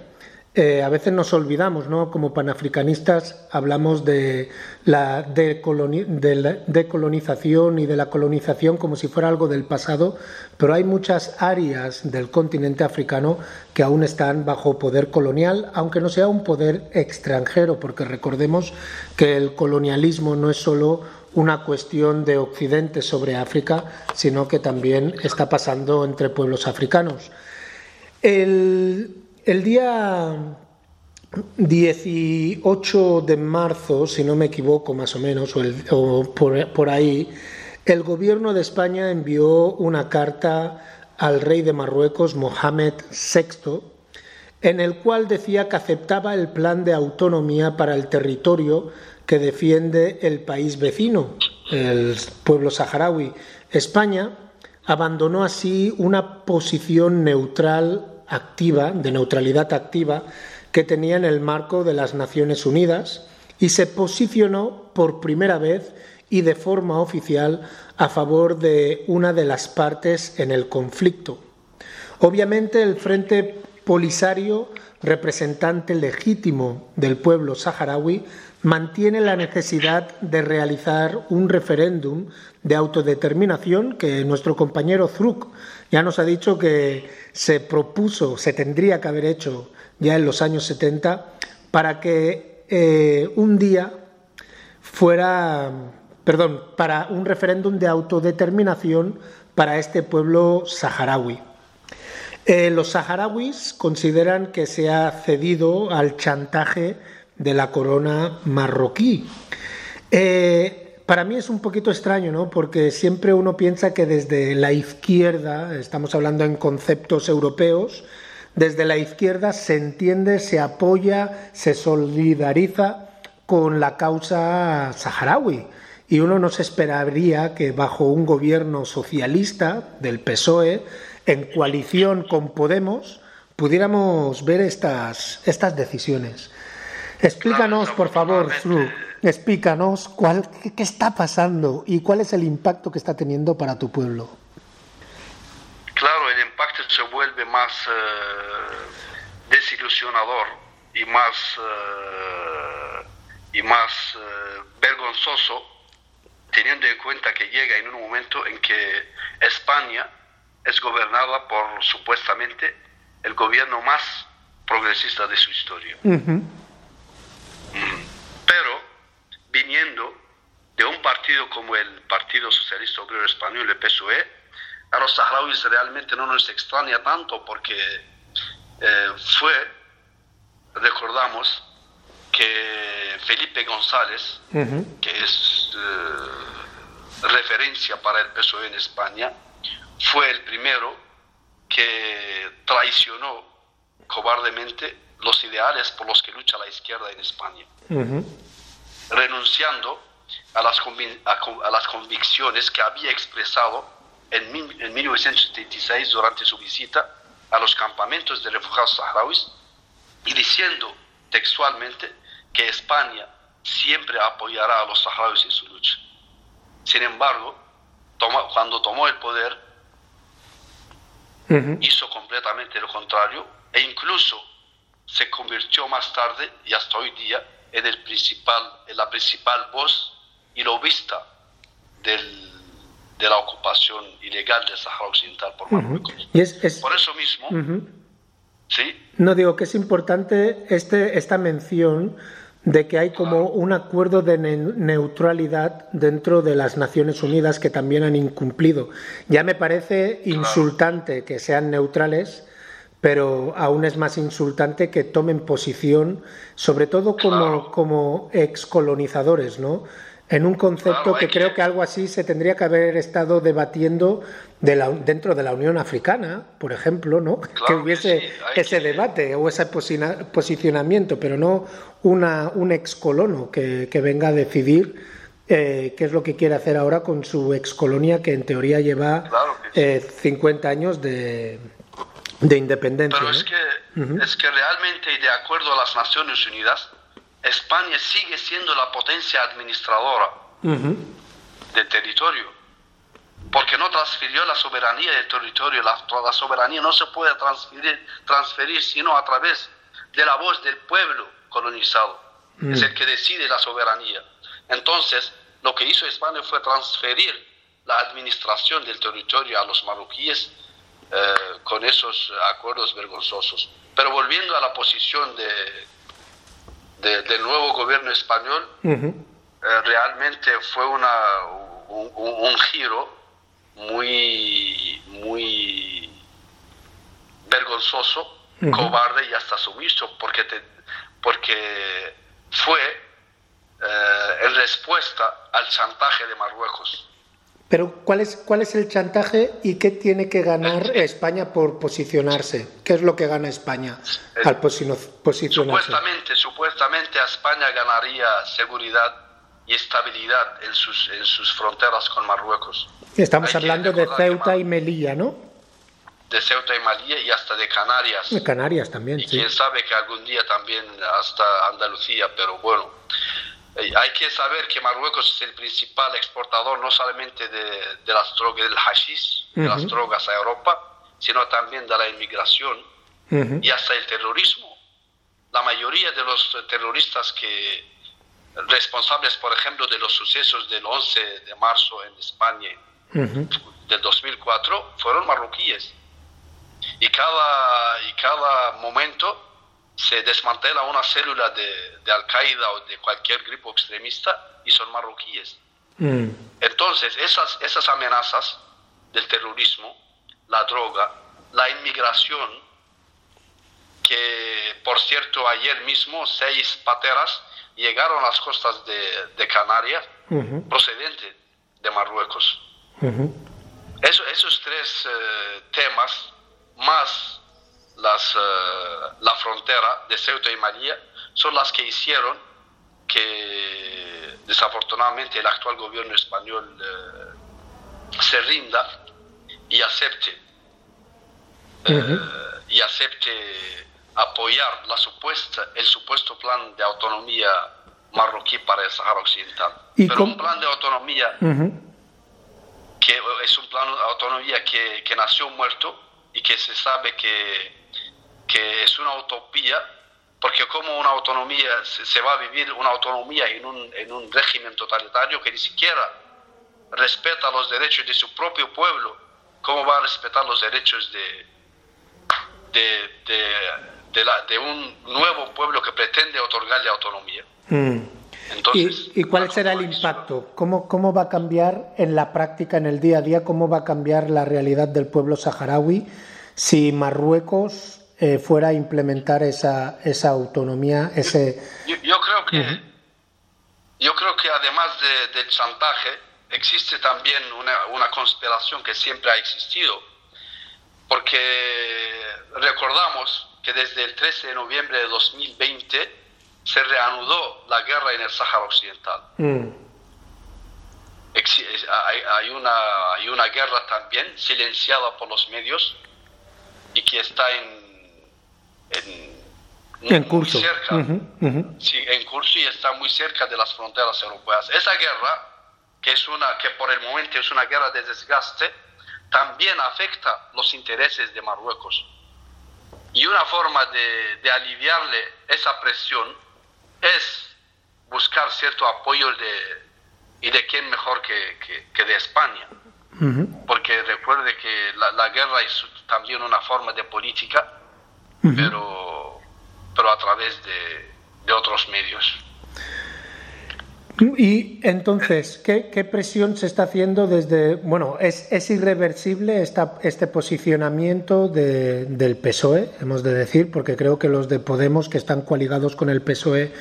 eh, a veces nos olvidamos, ¿no? Como panafricanistas hablamos de la, decolonización y de la colonización como si fuera algo del pasado, pero hay muchas áreas del continente africano que aún están bajo poder colonial, aunque no sea un poder extranjero, porque recordemos que el colonialismo no es solo una cuestión de Occidente sobre África, sino que también está pasando entre pueblos africanos. El, el día 18 de marzo, si no me equivoco más o menos, o, por, ahí, el gobierno de España envió una carta al rey de Marruecos, Mohamed VI, en el cual decía que aceptaba el plan de autonomía para el territorio que defiende el país vecino, el pueblo saharaui. España abandonó así una posición neutral activa, de neutralidad activa, que tenía en el marco de las Naciones Unidas y se posicionó por primera vez y de forma oficial a favor de una de las partes en el conflicto. Obviamente el Frente Polisario, representante legítimo del pueblo saharaui, mantiene la necesidad de realizar un referéndum de autodeterminación que nuestro compañero Zruk ya nos ha dicho que se propuso, se tendría que haber hecho ya en los años 70 para que eh, un día fuera, perdón, para un referéndum de autodeterminación para este pueblo saharaui. Eh, los saharauis consideran que se ha cedido al chantaje de la corona marroquí. Eh, para mí es un poquito extraño, ¿no? Porque siempre uno piensa que desde la izquierda, estamos hablando en conceptos europeos, desde la izquierda se entiende, se apoya, se solidariza con la causa saharaui. Y uno no se esperaría que bajo un gobierno socialista del PSOE, en coalición con Podemos, pudiéramos ver estas, estas decisiones. Explícanos, por favor, Fru, explícanos cuál, qué, está pasando y cuál es el impacto que está teniendo para tu pueblo. Claro, el impacto se vuelve más eh, desilusionador y más, eh, y más eh, vergonzoso, teniendo en cuenta que llega en un momento en que España es gobernada por supuestamente el gobierno más progresista de su historia. Pero viniendo de un partido como el Partido Socialista Obrero Español, el PSOE, a los saharauis realmente no nos extraña tanto porque eh, fue, recordamos, que Felipe González, que es eh, referencia para el PSOE en España, fue el primero que traicionó cobardemente los ideales por los que lucha la izquierda en España, renunciando a las, a, las, convicciones que había expresado en, en 1976 durante su visita a los campamentos de refugiados saharauis y diciendo textualmente que España siempre apoyará a los saharauis en su lucha. Sin embargo, cuando tomó el poder, hizo completamente lo contrario e incluso se convirtió más tarde y hasta hoy día en, el principal, en la principal voz y lobista del, de la ocupación ilegal del Sahara Occidental por Marruecos. por eso mismo, ¿sí? No digo que es importante este, esta mención de que hay como un acuerdo de neutralidad dentro de las Naciones Unidas que también han incumplido. Ya me parece insultante que sean neutrales pero aún es más insultante que tomen posición, sobre todo como, como excolonizadores, ¿no? En un concepto que creo que algo así se tendría que haber estado debatiendo de la, dentro de la Unión Africana, por ejemplo, ¿no? que hubiese ese debate o ese posicionamiento, pero no una, un excolono que, que venga a decidir eh, qué es lo que quiere hacer ahora con su ex colonia que en teoría lleva 50 años de, de independencia. Pero es, que, es que realmente, y de acuerdo a las Naciones Unidas, España sigue siendo la potencia administradora del territorio, porque no transfirió la soberanía del territorio, la, la soberanía no se puede transferir, transferir sino a través de la voz del pueblo colonizado, es el que decide la soberanía. Entonces, lo que hizo España fue transferir la administración del territorio a los marroquíes eh, con esos acuerdos vergonzosos. Pero volviendo a la posición de, del nuevo gobierno español, eh, realmente fue una, un, giro muy, muy vergonzoso, cobarde y hasta sumiso, porque, porque fue eh, en respuesta al chantaje de Marruecos. Pero ¿cuál es, ¿cuál es el chantaje y qué tiene que ganar España por posicionarse? ¿Qué es lo que gana España al posicionarse? Supuestamente, supuestamente España ganaría seguridad y estabilidad en sus, en sus fronteras con Marruecos. Estamos hablando de Ceuta y Melilla, ¿no? De Ceuta y Melilla y hasta de Canarias. De Canarias también, y quién sabe que algún día también hasta Andalucía, pero bueno. Eh, hay que saber que Marruecos es el principal exportador no solamente de, las drogas, del hashish, de las drogas a Europa, sino también de la inmigración y hasta el terrorismo. La mayoría de los terroristas que responsables, por ejemplo, de los sucesos del 11 de marzo en España del 2004 fueron marroquíes. Y cada, y cada momento se desmantela una célula de, de Al-Qaeda o de cualquier grupo extremista y son marroquíes. Mm. Entonces, esas, esas amenazas del terrorismo, la droga, la inmigración, que por cierto ayer mismo seis pateras llegaron a las costas de, de Canarias procedentes de Marruecos. esos tres eh, temas, más las, eh, la frontera de Ceuta y Melilla son las que hicieron que desafortunadamente el actual gobierno español eh, se rinda y acepte eh, y acepte apoyar la supuesta el supuesto plan de autonomía marroquí para el Sahara Occidental. Pero un plan de autonomía que es un plan de autonomía que, que nació muerto y que se sabe que que es una utopía, porque como una autonomía se, va a vivir una autonomía en un, en un régimen totalitario que ni siquiera respeta los derechos de su propio pueblo, ¿cómo va a respetar los derechos de, de, de, un nuevo pueblo que pretende otorgarle autonomía? Mm. Entonces, ¿Y, cuál será el impacto? ¿Cómo, ¿Cómo va a cambiar en la práctica, en el día a día, cómo va a cambiar la realidad del pueblo saharaui si Marruecos eh, fuera a implementar esa, esa autonomía, ese... Yo, creo que, yo creo que además de, del chantaje, existe también una, una conspiración que siempre ha existido, porque recordamos que desde el 13 de noviembre de 2020 se reanudó la guerra en el Sáhara Occidental. Mm. Hay, una, hay una guerra también silenciada por los medios y que está en, en, curso. cerca, Sí, en curso y está muy cerca de las fronteras europeas. Esa guerra, que, es una, que por el momento es una guerra de desgaste, también afecta los intereses de Marruecos. Y una forma de, de aliviarle esa presión es buscar cierto apoyo de, y de quién mejor que, que, de España. Porque recuerde que la, la, guerra es también una forma de política pero, pero a través de, otros medios. Y entonces, ¿qué, presión se está haciendo desde... Bueno, es, es irreversible esta, este posicionamiento del PSOE, hemos de decir, porque creo que los de Podemos que están coaligados con el PSOE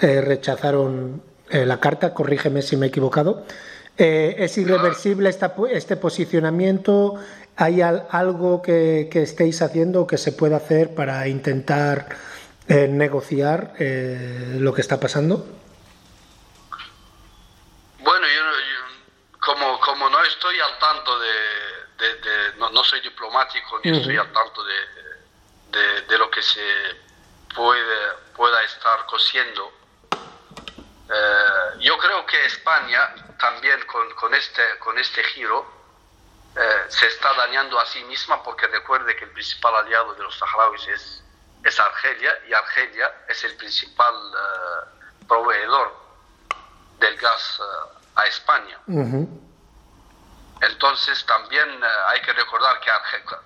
eh, rechazaron eh, la carta, corrígeme si me he equivocado. Eh, ¿Es irreversible esta, este posicionamiento? ¿Hay algo que, estéis haciendo o que se pueda hacer para intentar eh, negociar eh, lo que está pasando? Bueno, yo, yo como, como, no estoy al tanto de... no, soy diplomático ni estoy al tanto de, de, lo que se puede, pueda estar cosiendo. Eh, yo creo que España también con, este, con este giro eh, se está dañando a sí misma porque recuerde que el principal aliado de los saharauis es, es Argelia y Argelia es el principal eh, proveedor del gas a España. Entonces también eh, hay que recordar que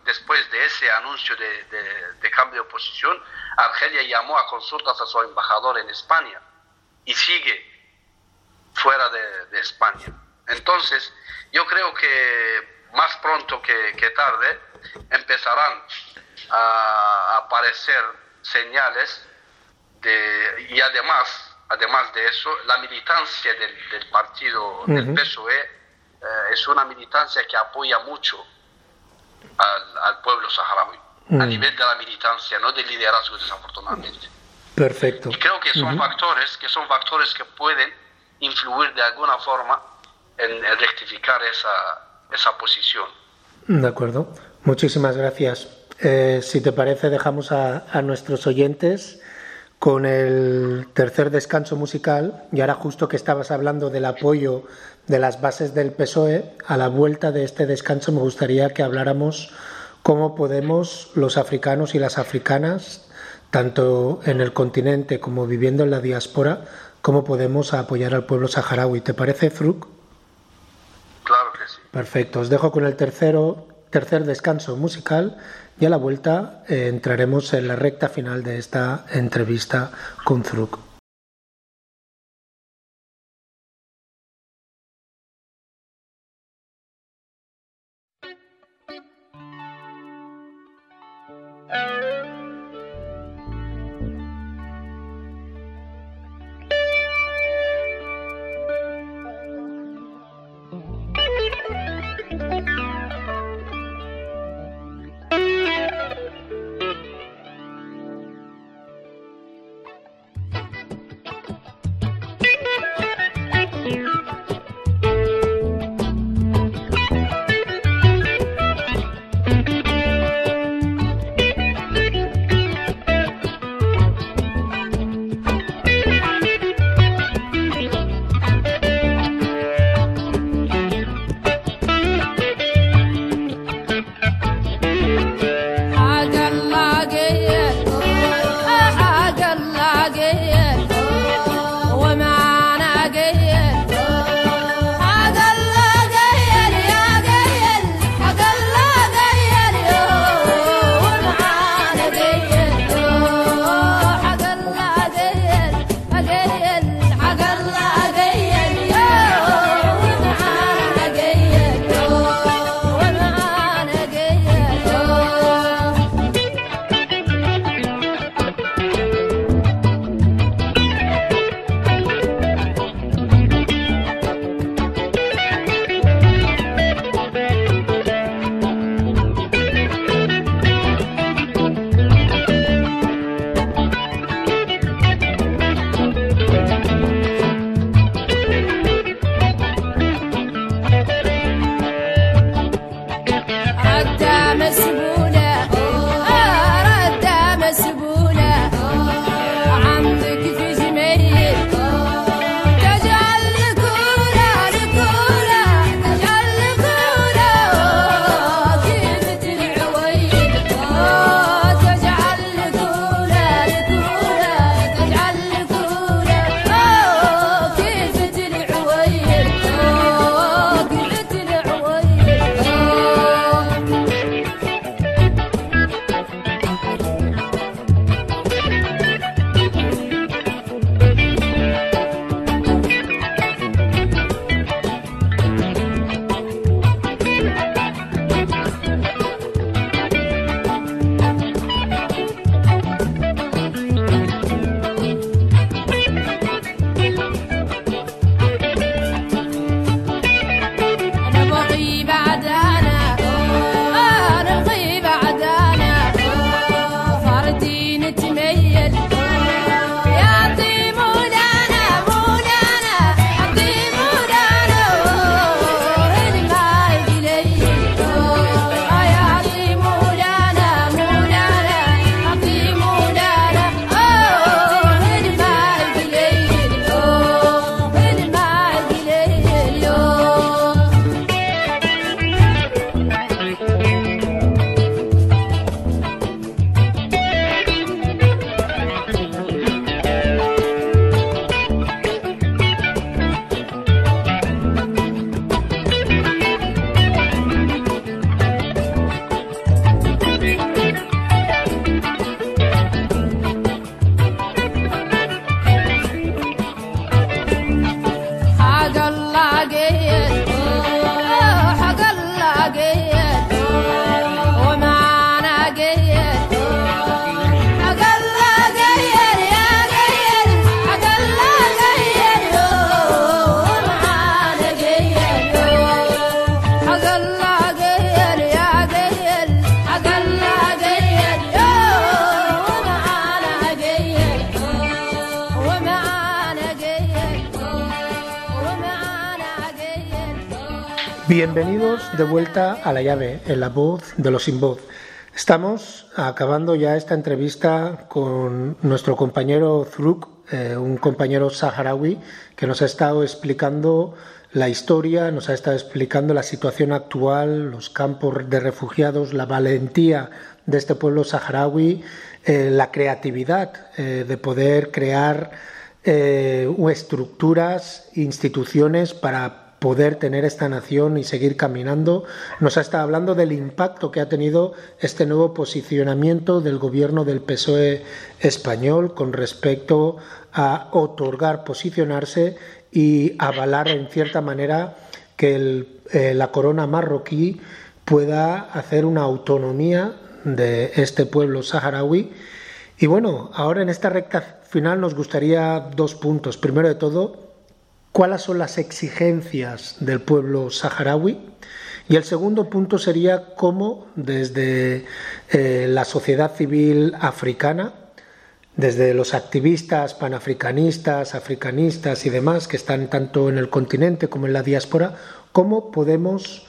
después de ese anuncio de, cambio de posición, Argelia llamó a consultas a su embajador en España y sigue fuera de, España. Entonces yo creo que más pronto que, tarde empezarán a aparecer señales de, y además, además de eso, la militancia del, partido del PSOE eh, es una militancia que apoya mucho al, pueblo saharaui, a mm. nivel de la militancia, no del liderazgo desafortunadamente. Perfecto. Y creo que son factores que son factores que pueden influir de alguna forma en, rectificar esa, esa posición. De acuerdo. Muchísimas gracias. Eh, si te parece, dejamos a, nuestros oyentes con el tercer descanso musical. Y ahora justo que estabas hablando del apoyo de las bases del PSOE, a la vuelta de este descanso me gustaría que habláramos cómo podemos los africanos y las africanas, tanto en el continente como viviendo en la diáspora, cómo podemos apoyar al pueblo saharaui. ¿Te parece, Fruk? Perfecto. Os dejo con el tercero, tercer descanso musical y a la vuelta eh, entraremos en la recta final de esta entrevista con Fruk. A la llave, en la voz de los sin voz. Estamos acabando ya esta entrevista con nuestro compañero Zruk, eh, un compañero saharaui que nos ha estado explicando la historia, nos ha estado explicando la situación actual, los campos de refugiados, la valentía de este pueblo saharaui, eh, la creatividad eh, de poder crear estructuras, instituciones para poder tener esta nación y seguir caminando. Nos ha estado hablando del impacto que ha tenido este nuevo posicionamiento del gobierno del PSOE español con respecto a otorgar, posicionarse y avalar en cierta manera que eh, la corona marroquí pueda hacer una autonomía de este pueblo saharaui. Y bueno, ahora en esta recta final nos gustaría dos puntos. Primero de todo, cuáles son las exigencias del pueblo saharaui. Y el segundo punto sería cómo desde eh, la sociedad civil africana, desde los activistas panafricanistas, africanistas y demás que están tanto en el continente como en la diáspora, cómo podemos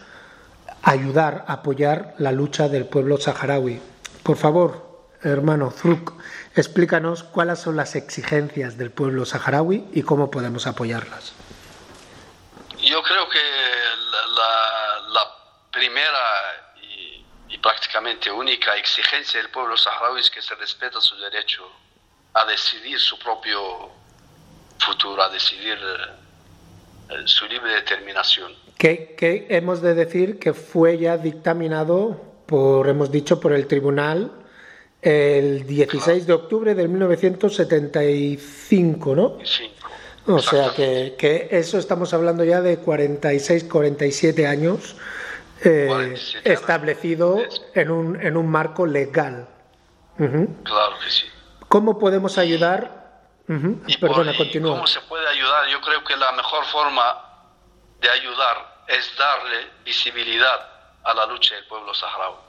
ayudar, apoyar la lucha del pueblo saharaui. Por favor, hermano Zruk, Explícanos cuáles son las exigencias del pueblo saharaui y cómo podemos apoyarlas. Yo creo que la, primera y, prácticamente única exigencia del pueblo saharaui es que se respeta su derecho a decidir su propio futuro, a decidir eh, su libre determinación. Que, que hemos de decir que fue ya dictaminado por, hemos dicho, por el tribunal el 16 de octubre de 1975, ¿no? Sí. O sea que, que, eso estamos hablando ya de 46, 47 años eh, establecido en un, en un marco legal. Claro que sí. ¿Cómo podemos ayudar? Perdona, continúa. ¿Cómo se puede ayudar? Yo creo que la mejor forma de ayudar es darle visibilidad a la lucha del pueblo saharaui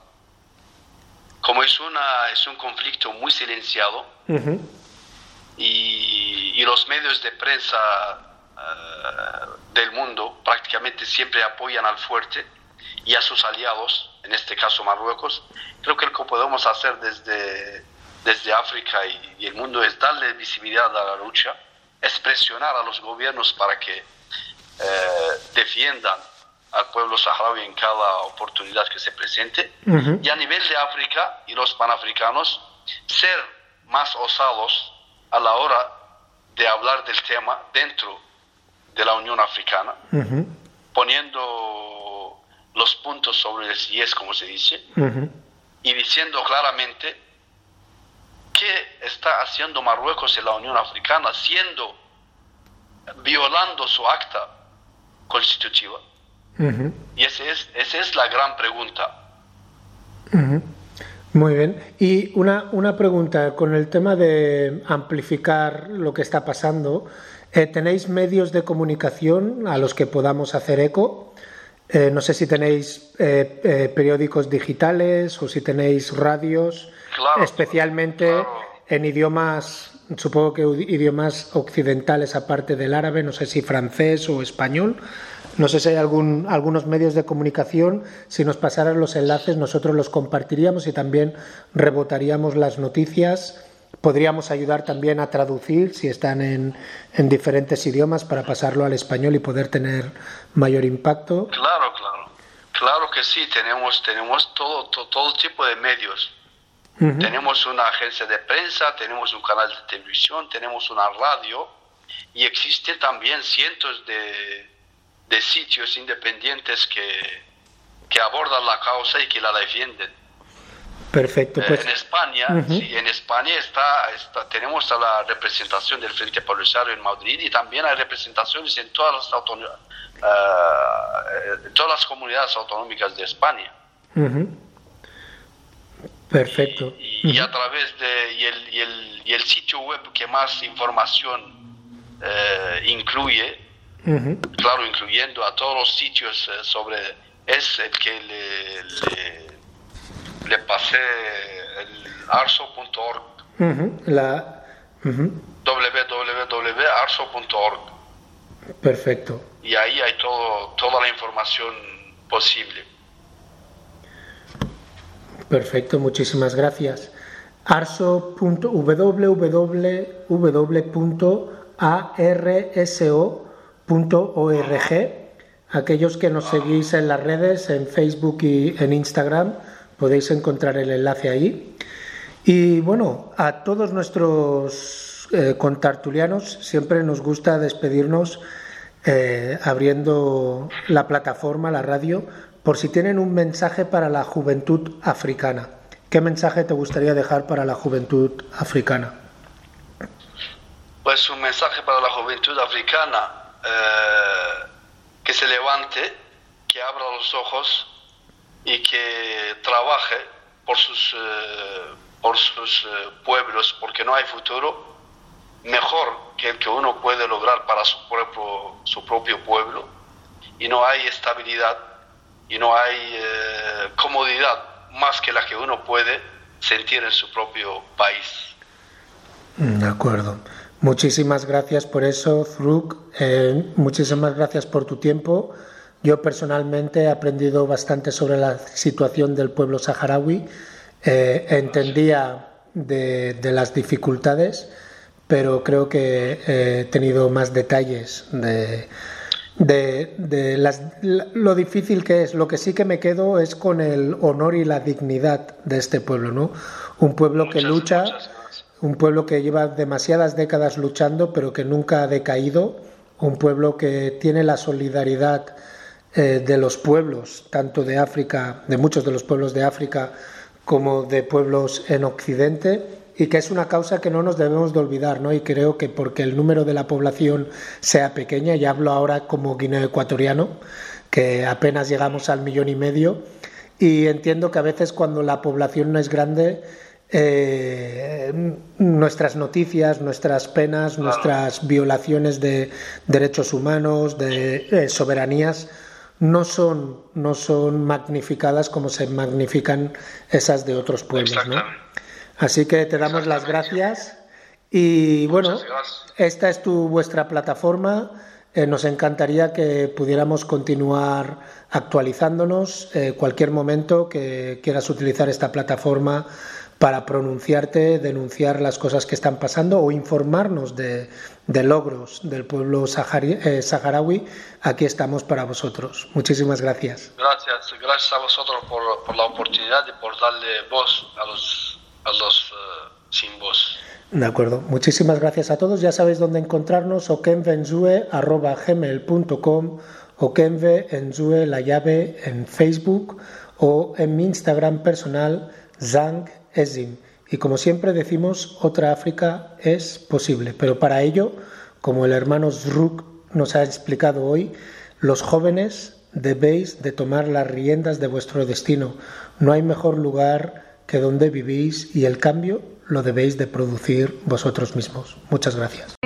como es, una, es un conflicto muy silenciado y, los medios de prensa eh, del mundo prácticamente siempre apoyan al fuerte y a sus aliados, en este caso Marruecos, creo que lo que podemos hacer desde, desde África y, el mundo es darle visibilidad a la lucha, es presionar a los gobiernos para que eh, defiendan al pueblo saharaui en cada oportunidad que se presente. Y a nivel de África y los panafricanos, ser más osados a la hora de hablar del tema dentro de la Unión Africana, poniendo los puntos sobre el es como se dice, y diciendo claramente qué está haciendo Marruecos en la Unión Africana, siendo, violando su acta constitutiva y esa es, esa es la gran pregunta. Muy bien. Y una, una pregunta con el tema de amplificar lo que está pasando. Eh, ¿Tenéis medios de comunicación a los que podamos hacer eco? Eh, no sé si tenéis eh, periódicos digitales o si tenéis radios, especialmente en idiomas, supongo que idiomas occidentales aparte del árabe, no sé si francés o español. No sé si hay algún, algunos medios de comunicación, si nos pasaran los enlaces nosotros los compartiríamos y también rebotaríamos las noticias. Podríamos ayudar también a traducir si están en, en diferentes idiomas para pasarlo al español y poder tener mayor impacto. Claro, claro. Claro que sí, tenemos, tenemos todo, todo, tipo de medios. Tenemos una agencia de prensa, tenemos un canal de televisión, tenemos una radio y existen también cientos de, de sitios independientes que, que abordan la causa y que la defienden. Perfecto. Pues. en España, sí, en España está, está, tenemos la representación del Frente Polisario en Madrid y también hay representaciones en todas las, uh, todas las comunidades autonómicas de España. Perfecto. Y, a través de y el, y, el, y el, sitio web que más información uh, claro, incluyendo a todos los sitios eh, sobre, es el que le, le, pasé el arso.org. La www.arso.org. Perfecto. Y ahí hay todo, toda la información posible. Perfecto, muchísimas gracias. arso.www.arso.org. Aquellos que nos seguís en las redes, en Facebook y en Instagram, podéis encontrar el enlace ahí. Y bueno, a todos nuestros eh, contartulianos siempre nos gusta despedirnos eh, abriendo la plataforma, la radio, por si tienen un mensaje para la juventud africana. ¿Qué mensaje te gustaría dejar para la juventud africana? Pues un mensaje para la juventud africana, eh, que se levante, que abra los ojos y que trabaje por sus, eh, por sus eh, pueblos, porque no hay futuro mejor que el que uno puede lograr para su propio, su propio pueblo y no hay estabilidad y no hay comodidad más que la que uno puede sentir en su propio país. De acuerdo. Muchísimas gracias por eso, Zruk. muchísimas gracias por tu tiempo. Yo personalmente he aprendido bastante sobre la situación del pueblo saharaui. Eh, entendía de, las dificultades, pero creo que he tenido más detalles de, lo difícil que es. Lo que sí que me quedo es con el honor y la dignidad de este pueblo, ¿no? Un pueblo que lucha, un pueblo que lleva demasiadas décadas luchando, pero que nunca ha decaído, un pueblo que tiene la solidaridad eh, de los pueblos, tanto de África, de muchos de los pueblos de África, como de pueblos en Occidente, y que es una causa que no nos debemos de olvidar, ¿no? Y creo que porque el número de la población sea pequeña, y hablo ahora como guineo ecuatoriano, que apenas llegamos al millón y medio, y entiendo que a veces cuando la población no es grande, eh, nuestras noticias, nuestras penas, nuestras violaciones de derechos humanos, de eh, soberanías, no son, no son magnificadas como se magnifican esas de otros pueblos. ¿no? Así que te damos las gracias y bueno, esta es tu vuestra plataforma. Eh, nos encantaría que pudiéramos continuar actualizándonos. Eh, cualquier momento que quieras utilizar esta plataforma para pronunciarte, denunciar las cosas que están pasando o informarnos de, logros del pueblo eh, saharaui, aquí estamos para vosotros. Muchísimas gracias. Gracias, gracias a vosotros por, la oportunidad y por darle voz a los, a los eh, sin voz. De acuerdo, muchísimas gracias a todos. Ya sabéis dónde encontrarnos, okenvenzue.gmail.com, okenvenzue la llave en Facebook o en mi Instagram personal, Y como siempre decimos, otra África es posible, pero para ello, como el hermano Zruk nos ha explicado hoy, los jóvenes debéis de tomar las riendas de vuestro destino. No hay mejor lugar que donde vivís y el cambio lo debéis de producir vosotros mismos. Muchas gracias.